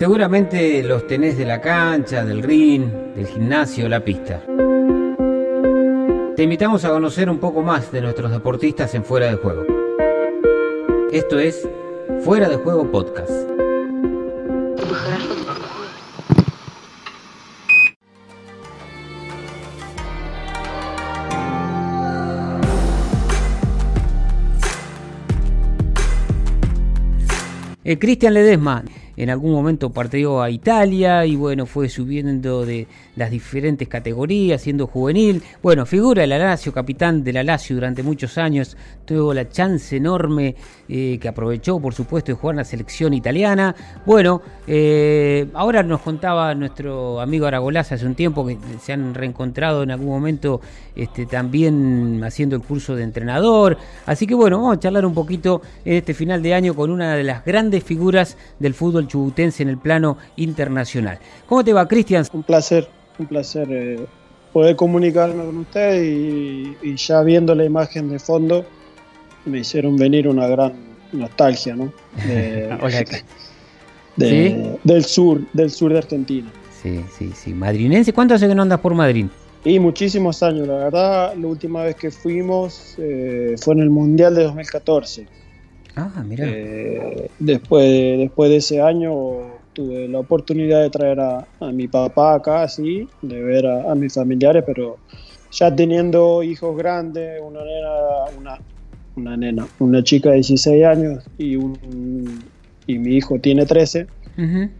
Seguramente los tenés de la cancha, del ring, del gimnasio, la pista. Te invitamos a conocer un poco más de nuestros deportistas en Fuera de Juego. Esto es Fuera de Juego Podcast. Eh, Cristian Ledesma en algún momento partió a Italia y bueno, fue subiendo de las diferentes categorías, siendo juvenil. Bueno, figura del Lazio, capitán del Lazio durante muchos años, tuvo la chance enorme eh, que aprovechó, por supuesto, de jugar en la selección italiana. Bueno, eh, ahora nos contaba nuestro amigo Aragolás hace un tiempo que se han reencontrado en algún momento este, también haciendo el curso de entrenador. Así que bueno, vamos a charlar un poquito en este final de año con una de las grandes figuras del fútbol chubutense en el plano internacional. ¿Cómo te va, Cristian? Un placer, un placer eh, poder comunicarme con usted y, ya viendo la imagen de fondo me hicieron venir una gran nostalgia, ¿no? Del sur, del sur de Argentina. Sí, sí, sí. Madrinense, ¿cuánto hace que no andas por Madrid? Y muchísimos años, la verdad, la última vez que fuimos eh, fue en el Mundial de 2014. Ah, mira. Eh, después, de, después de ese año tuve la oportunidad de traer a, mi papá acá, sí, de ver a, mis familiares, pero ya teniendo hijos grandes, una nena, una, una nena, una chica de 16 años y, un, y mi hijo tiene 13,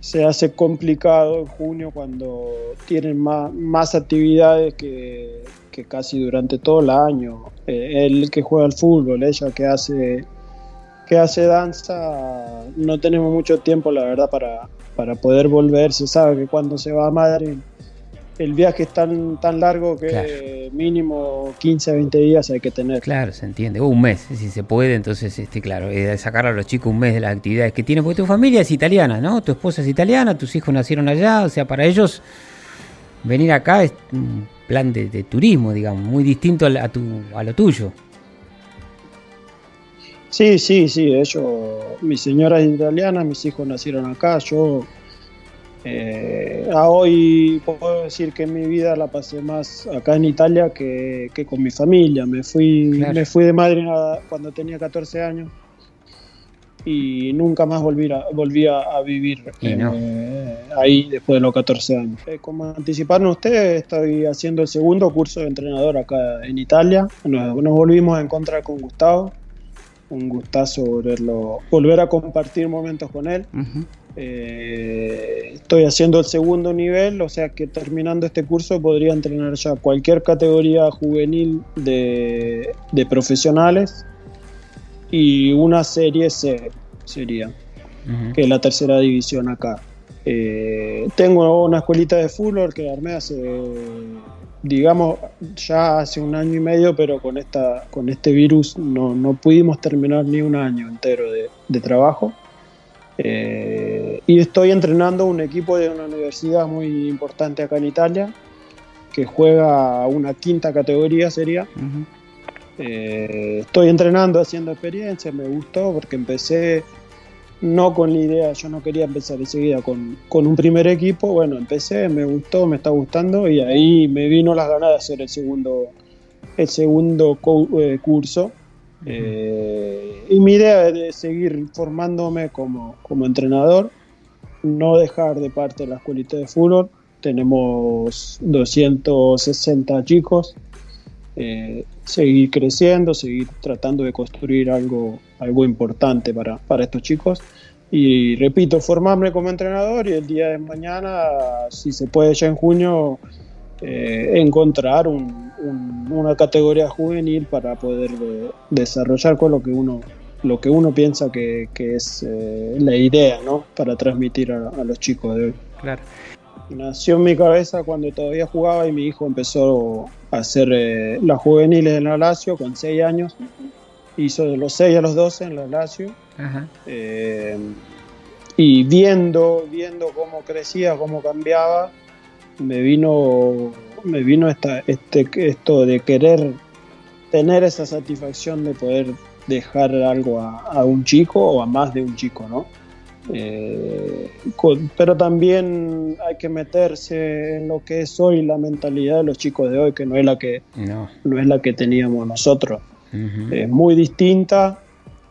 se hace complicado en junio cuando tienen más, más actividades que, que casi durante todo el año. Eh, él que juega al fútbol, ella que hace que hace danza, no tenemos mucho tiempo, la verdad, para, para poder volver. Se sabe que cuando se va a Madrid, el viaje es tan, tan largo que mínimo 15 a 20 días hay que tener. Claro, se entiende. un mes, si se puede, entonces, este, claro, eh, sacar a los chicos un mes de las actividades que tienen, porque tu familia es italiana, ¿no? Tu esposa es italiana, tus hijos nacieron allá, o sea, para ellos venir acá es un plan de, turismo, digamos, muy distinto a, tu, a lo tuyo. Sí, sí, sí, ellos, mi señora es italiana, mis hijos nacieron acá, yo eh, a hoy puedo decir que mi vida la pasé más acá en Italia que, con mi familia. Me fui, me fui de Madrid cuando tenía 14 años y nunca más volví a, volví a, vivir eh, ahí después de los 14 años. Eh, como anticiparon ustedes, estoy haciendo el segundo curso de entrenador acá en Italia. Nos, nos volvimos a encontrar con Gustavo un gustazo volverlo, volver a compartir momentos con él. Eh, estoy haciendo el segundo nivel, o sea que terminando este curso podría entrenar ya cualquier categoría juvenil de, profesionales y una serie C sería, que es la tercera división acá. Eh, tengo una escuelita de fútbol que armé hace digamos, ya hace un año y medio, pero con, esta, con este virus no, no pudimos terminar ni un año entero de, trabajo. Eh, y estoy entrenando un equipo de una universidad muy importante acá en Italia, que juega una quinta categoría sería. Eh, estoy entrenando, haciendo experiencia, me gustó porque empecé no con la idea, yo no quería empezar enseguida con, con un primer equipo, bueno, empecé, me gustó, me está gustando y ahí me vino las ganas de hacer el segundo, el segundo eh, curso. Eh, y mi idea es seguir formándome como, como entrenador, no dejar de parte la escuelita de fútbol. Tenemos 260 chicos, eh, seguir creciendo, seguir tratando de construir algo, algo importante para, para estos chicos. Y repito, formarme como entrenador y el día de mañana, si se puede ya en junio, eh, encontrar una categoría juvenil para poder desarrollar con lo que uno lo que uno piensa que, es eh, la idea ¿no? para transmitir a, los chicos de hoy. Claro. Nació en mi cabeza cuando todavía jugaba y mi hijo empezó a hacer eh, las juveniles en la Lazio con 6 años. Hizo de los 6 a los 12 en la Lazio. Eh, y viendo, viendo cómo crecía, cómo cambiaba, me vino, me vino esta, este, esto de querer tener esa satisfacción de poder dejar algo a, a, un chico o a más de un chico, ¿no? Eh, pero también hay que meterse en lo que es hoy la mentalidad de los chicos de hoy, que no es la que, no. es la que teníamos nosotros. Es muy distinta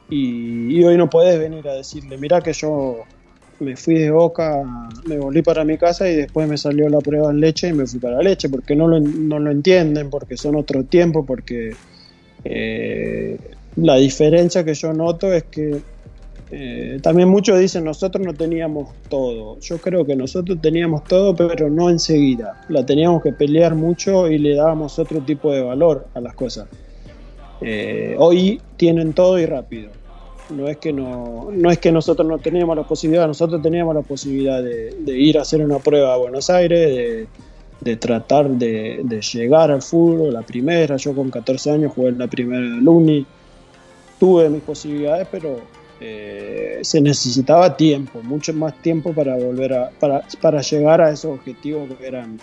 y, hoy no puedes venir a decirle, mira que yo me fui de boca, me volví para mi casa y después me salió la prueba en leche y me fui para leche, porque no lo, no lo entienden, porque son otro tiempo, porque eh, la diferencia que yo noto es que eh, también muchos dicen nosotros no teníamos todo. Yo creo que nosotros teníamos todo, pero no enseguida. La teníamos que pelear mucho y le dábamos otro tipo de valor a las cosas. Eh, hoy tienen todo y rápido. No es que no, no es que nosotros no teníamos la posibilidad, nosotros teníamos la posibilidad de, ir a hacer una prueba a Buenos Aires, de, tratar de, llegar al fútbol, la primera. Yo con 14 años jugué en la primera de Luni, tuve mis posibilidades, pero eh, se necesitaba tiempo, mucho más tiempo para volver a, para, para llegar a esos objetivos que eran,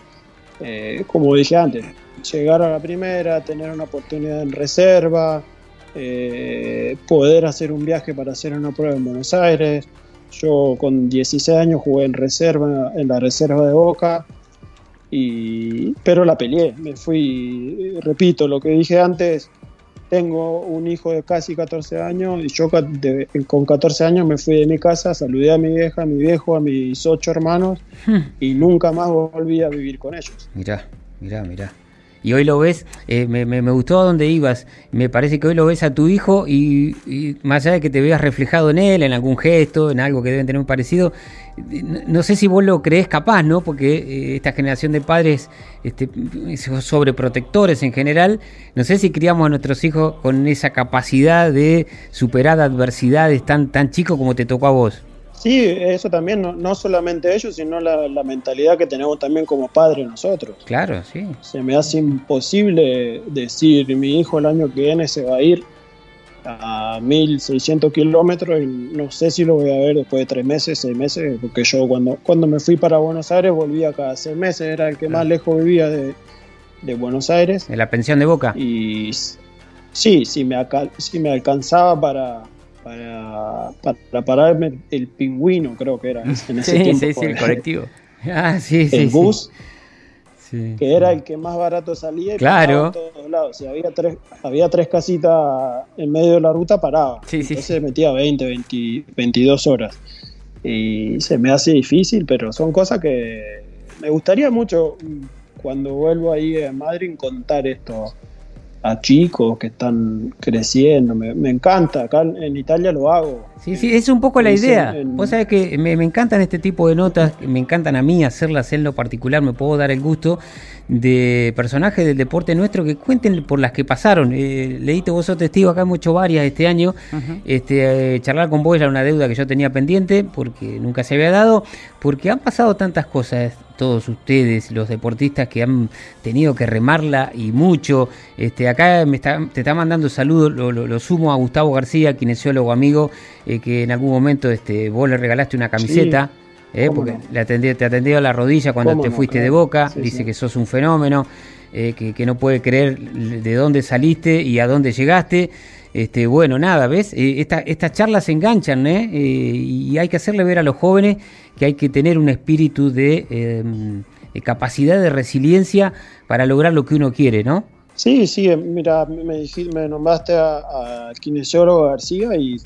eh, como dije antes, llegar a la primera, tener una oportunidad en reserva, eh, poder hacer un viaje para hacer una prueba en Buenos Aires. Yo con 16 años jugué en reserva, en la reserva de Boca, y, pero la peleé, me fui, repito, lo que dije antes, tengo un hijo de casi 14 años y yo con 14 años me fui de mi casa, saludé a mi vieja, a mi viejo, a mis ocho hermanos hmm. y nunca más volví a vivir con ellos. Mirá, mirá, mirá y hoy lo ves, eh, me, gustó a dónde ibas, me parece que hoy lo ves a tu hijo y, más allá de que te veas reflejado en él, en algún gesto, en algo que deben tener muy parecido, no, sé si vos lo crees capaz, ¿no? Porque eh, esta generación de padres este, sobreprotectores en general, no sé si criamos a nuestros hijos con esa capacidad de superar adversidades tan, tan chicos como te tocó a vos. Sí, eso también, no, solamente ellos, sino la, mentalidad que tenemos también como padres nosotros. Claro, sí. Se me hace imposible decir, mi hijo el año que viene se va a ir a 1600 kilómetros y no sé si lo voy a ver después de tres meses, seis meses, porque yo cuando, cuando me fui para Buenos Aires volvía cada seis meses, era el que más lejos vivía de, Buenos Aires. ¿En la pensión de Boca? Y sí, sí me, sí me alcanzaba para para, para pararme el pingüino, creo que era en ese sí, tiempo. Sí, sí, el colectivo. Ah, sí, el bus, que era el que más barato salía y claro. todos lados. Si había tres, había tres casitas en medio de la ruta, paraba. Sí, Entonces se metía 20, 20, 22 horas. Y se me hace difícil, pero son cosas que me gustaría mucho cuando vuelvo ahí a Madrid contar esto a chicos que están creciendo. Me, encanta, acá en Italia lo hago. Sí, sí, es un poco la idea. Vos sabés que me, encantan este tipo de notas, me encantan a mí hacerlas en lo particular, me puedo dar el gusto de personajes del deporte nuestro que cuenten por las que pasaron. Eh, leíste vos sos testigo, acá hemos hecho varias este año. este, eh, charlar con vos era una deuda que yo tenía pendiente porque nunca se había dado, porque han pasado tantas cosas todos ustedes, los deportistas que han tenido que remarla y mucho. Este, acá me está, te está mandando saludos, lo, sumo a Gustavo García, kinesiólogo amigo, eh, que en algún momento este, vos le regalaste una camiseta. Eh, porque le te atendió a la rodilla cuando te fuiste de boca, dice que sos un fenómeno, eh, que, no puede creer de dónde saliste y a dónde llegaste. Este, bueno, nada, ¿ves? estas charlas se enganchan, ¿eh? y hay que hacerle ver a los jóvenes que hay que tener un espíritu de, capacidad de resiliencia para lograr lo que uno quiere, ¿no? Sí, sí, mira, me, dijiste, me nombraste al kinesiólogo García y,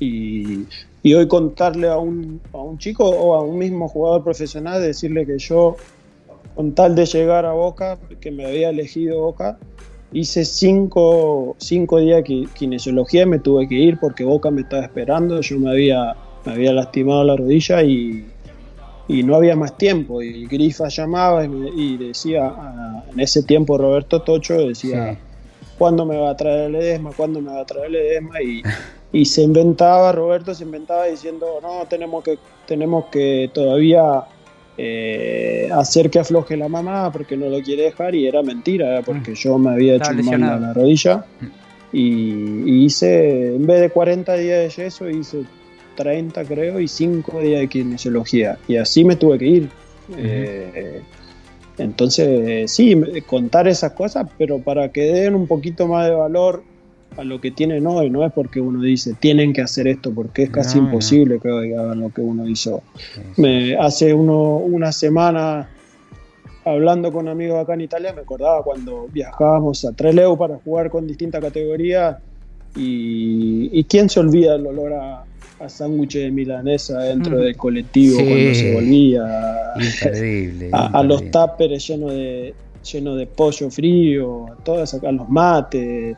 y, hoy contarle a un, a un chico o a un mismo jugador profesional, decirle que yo, con tal de llegar a Boca, que me había elegido Boca, hice cinco, cinco días de kinesiología y me tuve que ir porque Boca me estaba esperando, yo me había, me había lastimado la rodilla y y no había más tiempo. Y Grifa llamaba y, decía, ah, en ese tiempo Roberto Tocho decía, ¿cuándo me va a traer el edesma? ¿Cuándo me va a traer el edesma? Y, y se inventaba, Roberto se inventaba diciendo, no, tenemos que, tenemos que todavía eh, hacer que afloje la mamá porque no lo quiere dejar y era mentira, porque yo me había hecho mal a la rodilla. Y, y, hice, en vez de 40 días de yeso, hice 30 creo y 5 días de kinesiología. Y así me tuve que ir. Eh, entonces, sí, contar esas cosas, pero para que den un poquito más de valor a lo que tienen hoy, no es porque uno dice tienen que hacer esto, porque es casi imposible que hagan lo que uno hizo. Me, hace uno, una semana hablando con amigos acá en Italia, me acordaba cuando viajábamos a Trelew para jugar con distintas categorías y, quién se olvida el olor a, a sándwich de milanesa dentro mm. del colectivo cuando se volvía. A, los táperes llenos de lleno de pollo frío, todas acá los mates,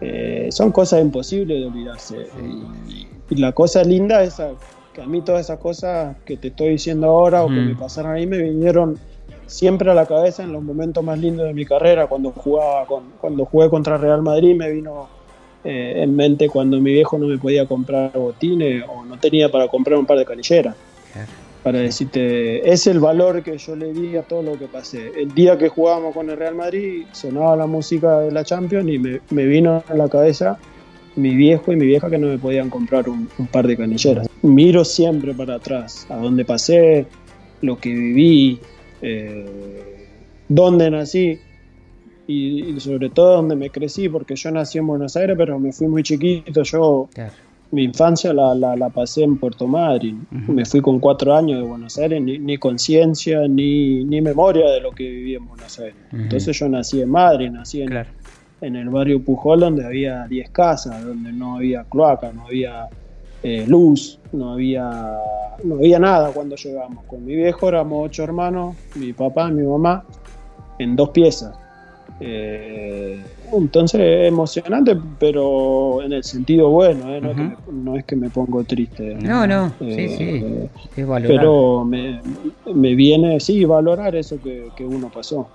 eh, son cosas imposibles de olvidarse. Y, la cosa linda es que a mí todas esas cosas que te estoy diciendo ahora o que me pasaron ahí me vinieron siempre a la cabeza en los momentos más lindos de mi carrera, cuando jugaba con, cuando jugué contra Real Madrid me vino eh, en mente cuando mi viejo no me podía comprar botines o no tenía para comprar un par de canilleras. Para decirte, es el valor que yo le di a todo lo que pasé. El día que jugábamos con el Real Madrid sonaba la música de la Champions y me, me vino a la cabeza mi viejo y mi vieja que no me podían comprar un, par de canilleras. Miro siempre para atrás, a dónde pasé, lo que viví, eh, dónde nací y, sobre todo dónde me crecí, porque yo nací en Buenos Aires, pero me fui muy chiquito. Yo, mi infancia la, la, pasé en Puerto Madryn. Me fui con cuatro años de Buenos Aires, ni, conciencia, ni, ni, memoria de lo que viví en Buenos Aires. Entonces yo nací en Madrid, nací en, en el barrio Pujol, donde había 10 casas, donde no había cloaca, no había eh, luz, no había, no había nada cuando llegamos. Con mi viejo éramos ocho hermanos, mi papá, mi mamá, en dos piezas. Eh, entonces emocionante, pero en el sentido bueno, ¿eh? no, es que me, pongo triste. No, no, sí, sí, es valorar. Pero me, me, viene, sí, valorar eso que, uno pasó.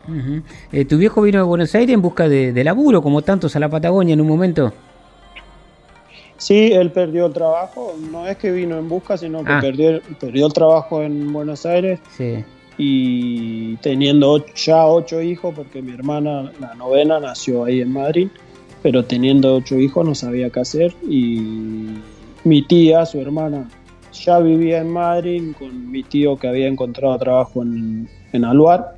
¿Tu viejo vino a Buenos Aires en busca de, de laburo, como tantos a la Patagonia en un momento? Sí, él perdió el trabajo. No es que vino en busca, sino que ah. perdió, perdió el trabajo en Buenos Aires. Sí. Y teniendo ya ocho hijos, porque mi hermana, la novena, nació ahí en Madrid, pero teniendo ocho hijos no sabía qué hacer. Y mi tía, su hermana, ya vivía en Madrid con mi tío que había encontrado trabajo en, en Aluar.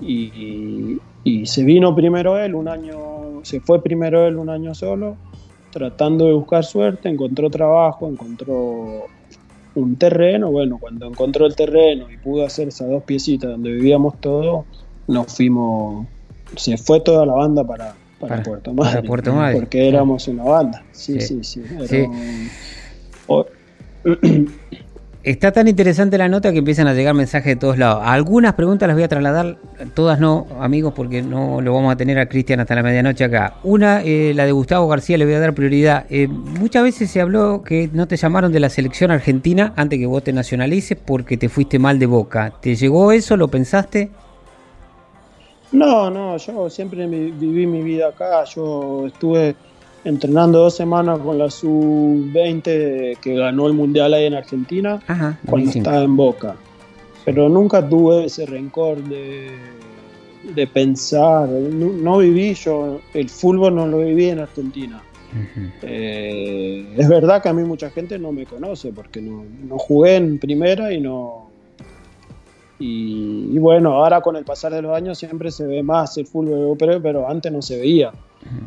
Y, y se vino primero él, un año, se fue primero él un año solo tratando de buscar suerte, encontró trabajo, encontró un terreno, bueno, cuando encontró el terreno y pudo hacer esas dos piecitas donde vivíamos todos, nos fuimos, se fue toda la banda para, para, Puerto Madre, porque éramos una banda, sí, sí, sí, Está tan interesante la nota que empiezan a llegar mensajes de todos lados. Algunas preguntas las voy a trasladar, todas no, amigos, porque no lo vamos a tener a Cristian hasta la medianoche acá. Una, eh, la de Gustavo García, le voy a dar prioridad. Eh, muchas veces se habló que no te llamaron de la selección argentina antes que vos te nacionalices porque te fuiste mal de boca. ¿Te llegó eso? ¿Lo pensaste? No, no, yo siempre viví mi vida acá. Yo estuve entrenando dos semanas con la sub-20 que ganó el mundial ahí en Argentina cuando estaba en Boca. Pero nunca tuve ese rencor de, de pensar, no, viví yo, el fútbol no lo viví en Argentina. Eh, es verdad que a mí mucha gente no me conoce porque no, no jugué en primera y no, y, bueno, ahora con el pasar de los años siempre se ve más el fútbol europeo, pero antes no se veía.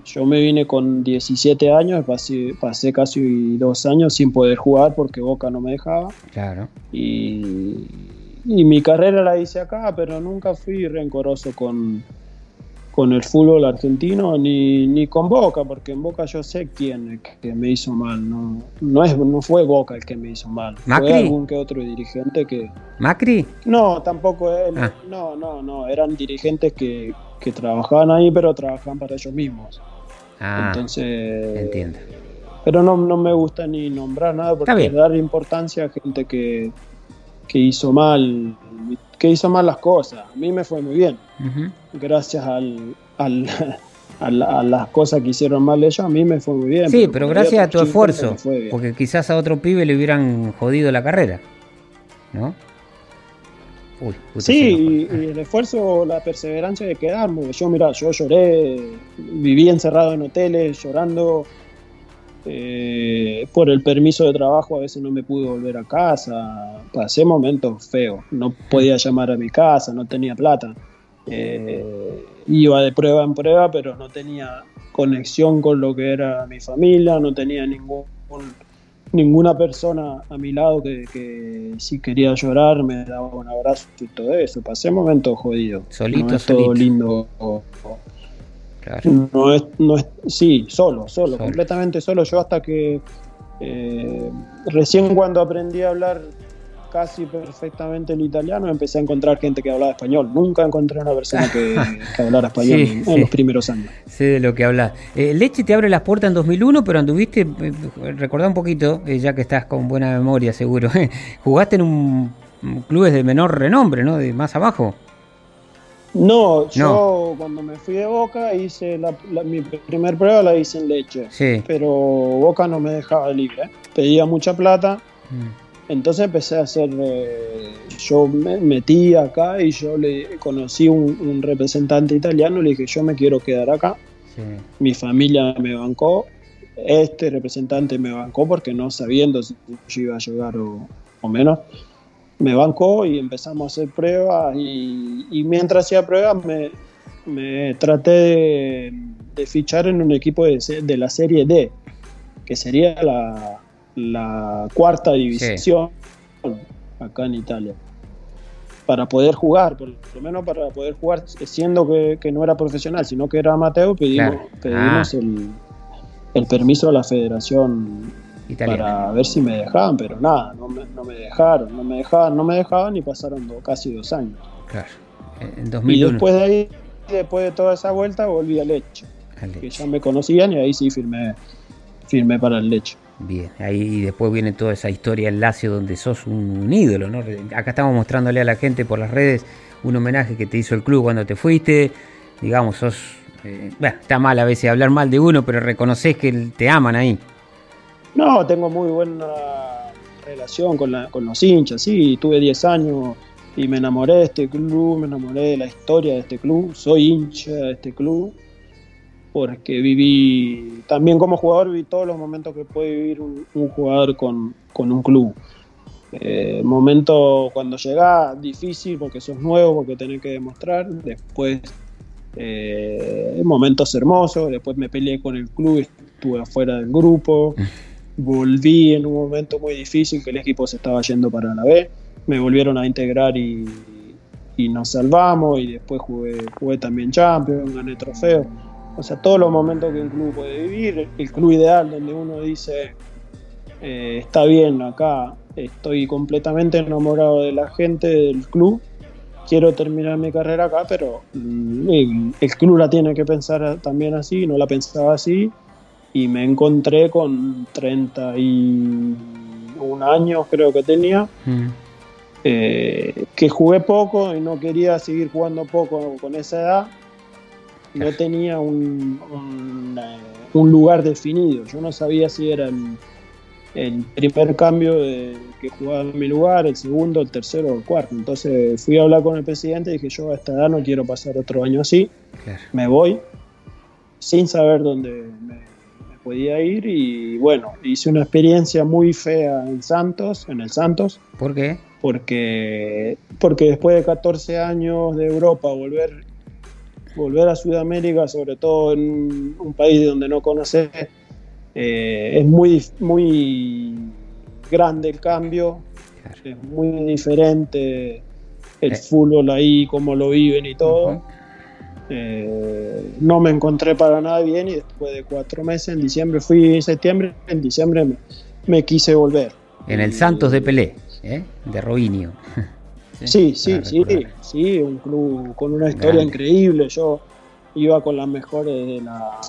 Yo me vine con 17 años, pasé, pasé casi dos años sin poder jugar porque Boca no me dejaba. Claro. Y, y mi carrera la hice acá, pero nunca fui rencoroso con, con el fútbol argentino ni, ni con Boca, porque en Boca yo sé quién que me hizo mal, no, no, es, no fue Boca el que me hizo mal, fue algún que otro dirigente que... ¿Macri? No, tampoco él, ah. no, no, no, eran dirigentes que, que trabajaban ahí, pero trabajaban para ellos mismos. Ah, Entonces... Entiendo. Pero no, no me gusta ni nombrar nada porque dar importancia a gente que, que hizo mal que hizo mal las cosas. A mí me fue muy bien. Gracias al, al a, las cosas que hicieron mal ellos, a mí me fue muy bien. Sí, pero, gracias a tu esfuerzo. Porque quizás a otro pibe le hubieran jodido la carrera. ¿No? sí, y, el esfuerzo, la perseverancia de quedarme. Yo, mira, yo lloré, viví encerrado en hoteles, llorando eh, por el permiso de trabajo a veces no me pude volver a casa, pasé momentos feos, no podía llamar a mi casa, no tenía plata. Eh, iba de prueba en prueba, pero no tenía conexión con lo que era mi familia, no tenía ningún, ninguna persona a mi lado que, si quería llorar me daba un abrazo y todo eso. Pasé momentos jodidos. Solito, no es todo lindo. No es, no es, sí, solo, solo, completamente solo. Yo hasta que eh, recién cuando aprendí a hablar casi perfectamente el italiano, empecé a encontrar gente que hablaba español. Nunca encontré una persona que, hablara español en, los primeros años. Sé de lo que hablas. Eh, Leche te abre las puertas en 2001, pero anduviste, eh, recordá un poquito, eh, ya que estás con buena memoria seguro, jugaste en un, clubes de menor renombre, ¿no? De más abajo. No, yo cuando me fui de Boca hice la, mi primer prueba la hice en Leche, sí. pero Boca no me dejaba libre. Pedía mucha plata. Mm. Entonces empecé a hacer, eh, yo me metí acá y yo le conocí un, representante italiano, le dije, yo me quiero quedar acá. Mi familia me bancó, este representante me bancó porque no sabiendo si yo iba a llegar o, menos, me bancó y empezamos a hacer pruebas y, mientras hacía pruebas me, traté de, fichar en un equipo de la Serie D, que sería la, la cuarta división acá en Italia. Para poder jugar, por lo menos para poder jugar, siendo que, no era profesional, sino que era amateur, pedimos, ah. el, permiso a la federación para ver si me dejaban, pero nada, no me, dejaron, no me dejaban, no me dejaban y pasaron casi dos años. Y después de ahí, después de toda esa vuelta, volví al Leche, que ya me conocían y ahí sí firmé, firmé para el Leche. Bien, ahí después viene toda esa historia el Lacio donde sos un, ídolo, ¿no? Acá estamos mostrándole a la gente por las redes un homenaje que te hizo el club cuando te fuiste. Digamos, sos. Eh, bueno, está mal a veces hablar mal de uno, pero reconoces que te aman ahí. No, tengo muy buena relación con, con los hinchas, sí, tuve 10 años y me enamoré de este club, me enamoré de la historia de este club, soy hincha de este club porque viví, también como jugador, viví todos los momentos que puede vivir un, jugador con, un club. Eh, momento cuando llegás, difícil porque sos nuevo, porque tenés que demostrar. Después, eh, momentos hermosos. Después me peleé con el club, estuve afuera del grupo. Volví en un momento muy difícil que el equipo se estaba yendo para la B. Me volvieron a integrar y, y nos salvamos. Y después jugué, jugué también Champions, gané trofeo o sea, todos los momentos que un club puede vivir, el club ideal donde uno dice, eh, está bien acá, estoy completamente enamorado de la gente del club, quiero terminar mi carrera acá, pero mm, el, club la tiene que pensar también así, no la pensaba así, y me encontré con 31 años creo que tenía. Mm. Eh, que jugué poco y no quería seguir jugando poco con esa edad no tenía un, un, lugar definido. Yo no sabía si era el, primer cambio de, que jugaba en mi lugar, el segundo, el tercero o el cuarto. Entonces fui a hablar con el presidente y dije, yo a esta edad no quiero pasar otro año así, me voy, sin saber dónde me, podía ir y bueno, hice una experiencia muy fea en Santos, en el Santos. ¿Por qué? Porque, porque después de 14 años de Europa volver volver a Sudamérica, sobre todo en un país donde no conoces, eh, es muy, muy grande el cambio, es muy diferente el eh. fútbol ahí, cómo lo viven y todo. Eh, no me encontré para nada bien y después de cuatro meses, en diciembre fui en septiembre, en diciembre me, quise volver. En el Santos de Pelé, de Robinho. Sí, sí, sí, sí, un club con una historia increíble. Yo iba con las mejores de, la,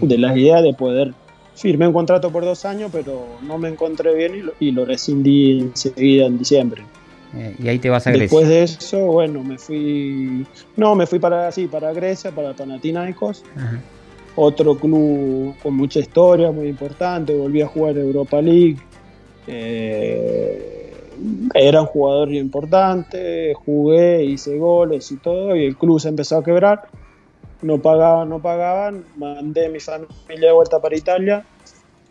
de las ideas de poder. Firmé un contrato por dos años, pero no me encontré bien y lo, y lo rescindí enseguida en diciembre. Eh, y ahí te vas a Grecia. Después de eso, bueno, me fui. No, me fui para sí, para Grecia, para Panathinaikos. Otro club con mucha historia, muy importante. Volví a jugar Europa League. Eh, era un jugador importante, jugué, hice goles y todo, y el club se empezó a quebrar. No pagaban, no pagaban, mandé a mi familia de vuelta para Italia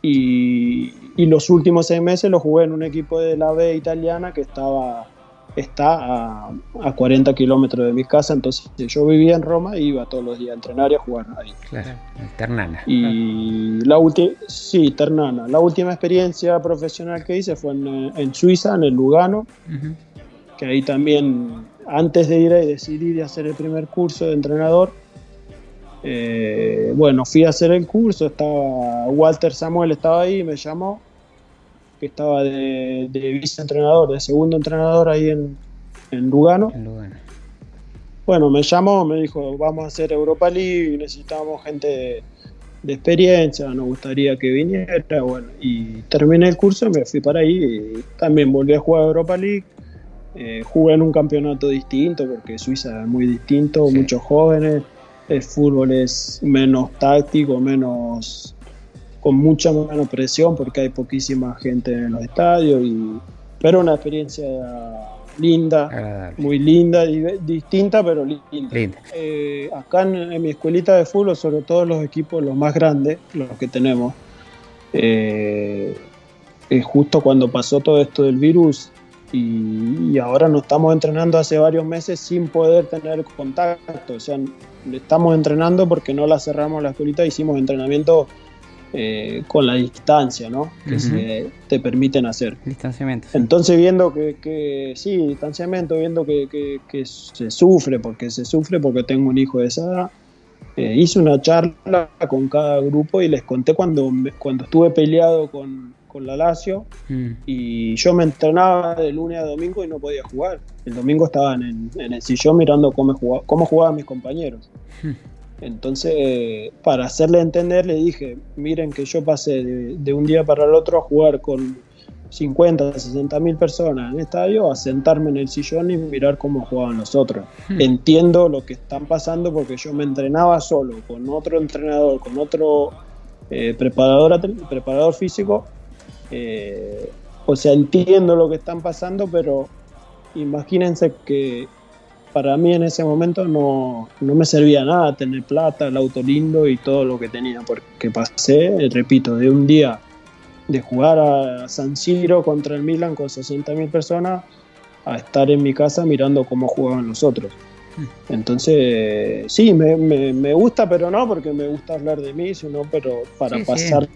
y, los últimos seis meses los jugué en un equipo de la B italiana que estaba está a, 40 kilómetros de mi casa, entonces yo vivía en Roma y iba todos los días a entrenar y a jugar ahí. Claro, Ternana. Y la última, sí, Ternana. La última experiencia profesional que hice fue en, Suiza, en el Lugano, que ahí también, antes de ir y decidir hacer el primer curso de entrenador, eh, bueno, fui a hacer el curso, estaba Walter Samuel estaba ahí, me llamó que estaba de, de viceentrenador, de segundo entrenador ahí en, Lugano. Bueno, me llamó, me dijo, vamos a hacer Europa League, necesitamos gente de, experiencia, nos gustaría que viniera, bueno, y terminé el curso, me fui para ahí y también volví a jugar Europa League. Eh, jugué en un campeonato distinto porque Suiza es muy distinto, muchos jóvenes, el fútbol es menos táctico, menos con mucha menos presión porque hay poquísima gente en los estadios, y, pero una experiencia linda, muy linda, y distinta pero linda. Eh, acá en, mi escuelita de fútbol, sobre todo los equipos los más grandes, los que tenemos, eh, justo cuando pasó todo esto del virus y, ahora nos estamos entrenando hace varios meses sin poder tener contacto, o sea, estamos entrenando porque no la cerramos la escuelita, hicimos entrenamiento eh, con la distancia, ¿no? Que se te permiten hacer. Distanciamiento. Entonces viendo que, sí, distanciamiento, viendo que, se sufre, porque se sufre porque tengo un hijo de esa edad, eh, hice una charla con cada grupo y les conté cuando, cuando estuve peleado con, la Lazio mm. y yo me entrenaba de lunes a domingo y no podía jugar. El domingo estaba en, el sillón mirando cómo, jugaba, cómo jugaban mis compañeros. Mm. Entonces, para hacerle entender, le dije, miren que yo pasé de, un día para el otro a jugar con 50, 60 mil personas en el estadio, a sentarme en el sillón y mirar cómo jugaban los otros. Hmm. Entiendo lo que están pasando porque yo me entrenaba solo, con otro entrenador, con otro eh, preparador, preparador físico. Eh, o sea, entiendo lo que están pasando, pero imagínense que para mí en ese momento no, me servía nada tener plata, el auto lindo y todo lo que tenía, porque pasé, repito, de un día de jugar a San Siro contra el Milan con 60.000 personas a estar en mi casa mirando cómo jugaban los otros. Hmm. Entonces, sí, me, gusta, pero no porque me gusta hablar de mí, sino pero para pasar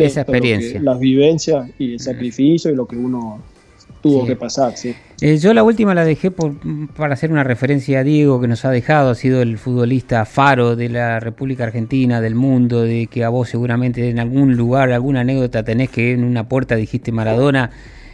esa experiencia, las vivencias y el hmm. sacrificio y lo que uno tuvo que pasar, sí. Eh, yo la última la dejé por, para hacer una referencia a Diego que nos ha dejado, ha sido el futbolista faro de la República Argentina, del mundo, de que a vos seguramente en algún lugar, alguna anécdota tenés que en una puerta dijiste Maradona.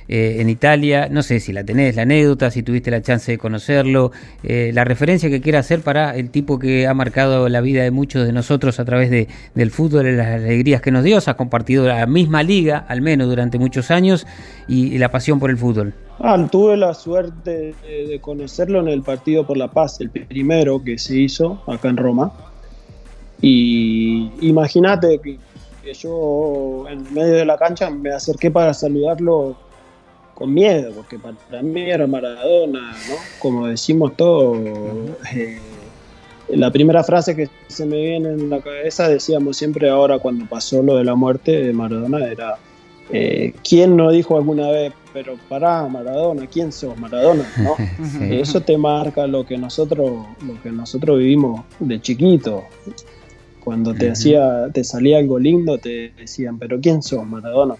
Eh, en Italia. No sé si la tenés, la anécdota, si tuviste la chance de conocerlo, eh, la referencia que quiera hacer para el tipo que ha marcado la vida de muchos de nosotros a través de, del fútbol, y las alegrías que nos dio. Se ha compartido la misma liga, al menos durante muchos años, y, la pasión por el fútbol. Ah, tuve la suerte de, conocerlo en el Partido por la Paz, el primero que se hizo acá en Roma. Y imagínate que, yo en medio de la cancha me acerqué para saludarlo con miedo, porque para mí era Maradona, ¿no? Como decimos todos, eh, la primera frase que se me viene en la cabeza, decíamos siempre ahora cuando pasó lo de la muerte de Maradona, era, eh, ¿quién no dijo alguna vez, pero pará, Maradona, ¿quién sos Maradona? ¿no? Eso te marca lo que nosotros, lo que nosotros vivimos de chiquito. Cuando te hacía, te salía algo lindo, te decían, pero ¿quién sos Maradona?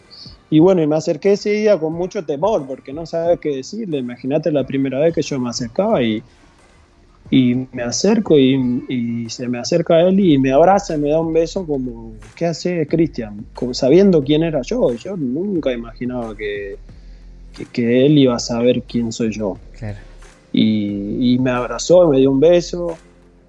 Y bueno, y me acerqué ese día con mucho temor, porque no sabía qué decirle. Imagínate la primera vez que yo me acercaba y, y me acerco y, se me acerca a él y me abraza y me da un beso como, ¿qué hace Cristian? Sabiendo quién era yo. Yo nunca imaginaba que, que, él iba a saber quién soy yo. Y, y, me abrazó y me dio un beso.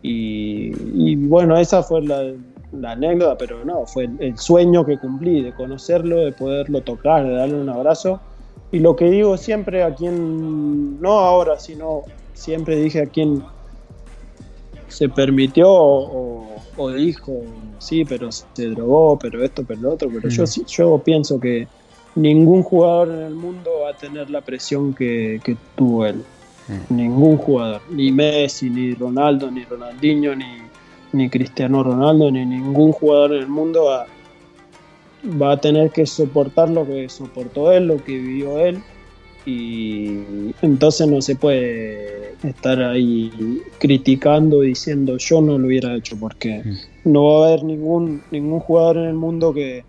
Y, y bueno, esa fue la, la anécdota, pero no, fue el, sueño que cumplí, de conocerlo, de poderlo tocar, de darle un abrazo. Y lo que digo siempre a quien, no ahora, sino siempre dije a quien se permitió o, dijo, sí, pero se drogó, pero esto, pero lo otro, pero yo, mm. yo pienso que ningún jugador en el mundo va a tener la presión que, tuvo él. Mm. Ningún jugador, ni Messi, ni Ronaldo, ni Ronaldinho, ni ni Cristiano Ronaldo, ni ningún jugador en el mundo va, va a tener que soportar lo que soportó él, lo que vivió él. y entonces no se puede estar ahí criticando diciendo yo no lo hubiera hecho porque mm. no va a haber ningún ningún jugador en el mundo que,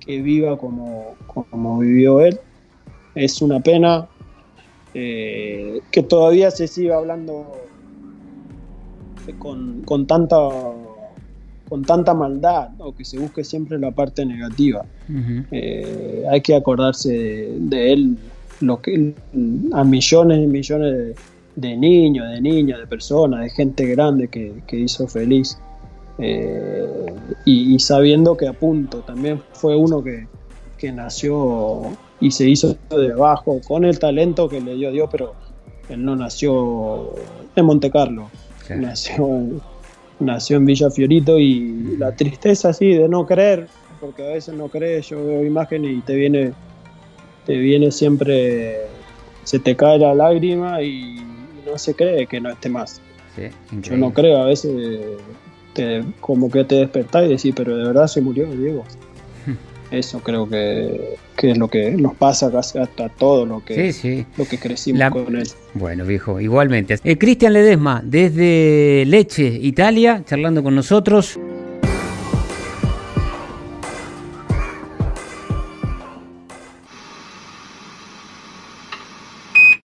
que viva como, como vivió él es una pena eh, que todavía se siga hablando con, con, tanta con tanta maldad o que se busque siempre la parte negativa. Eh, hay que acordarse de, él lo que a millones y millones de, niños, de niñas, de personas, de gente grande que, hizo feliz. Eh, y, sabiendo que a punto también fue uno que, que nació y se hizo de abajo con el talento que le dio Dios, pero él no nació en Monte Carlo, nació, nació en Villa Fiorito y la tristeza así de no creer, porque a veces no crees, yo veo imágenes y te viene, te viene siempre, se te cae la lágrima y no se cree que no esté más. yo no creo, a veces te, como que te despertás y decís, pero de verdad se murió Diego. Eso creo que, es lo que nos pasa hasta todo lo que, Lo que crecimos con él. Bueno, viejo, igualmente. Eh, Cristian Ledesma, desde Leche, Italia, charlando con nosotros.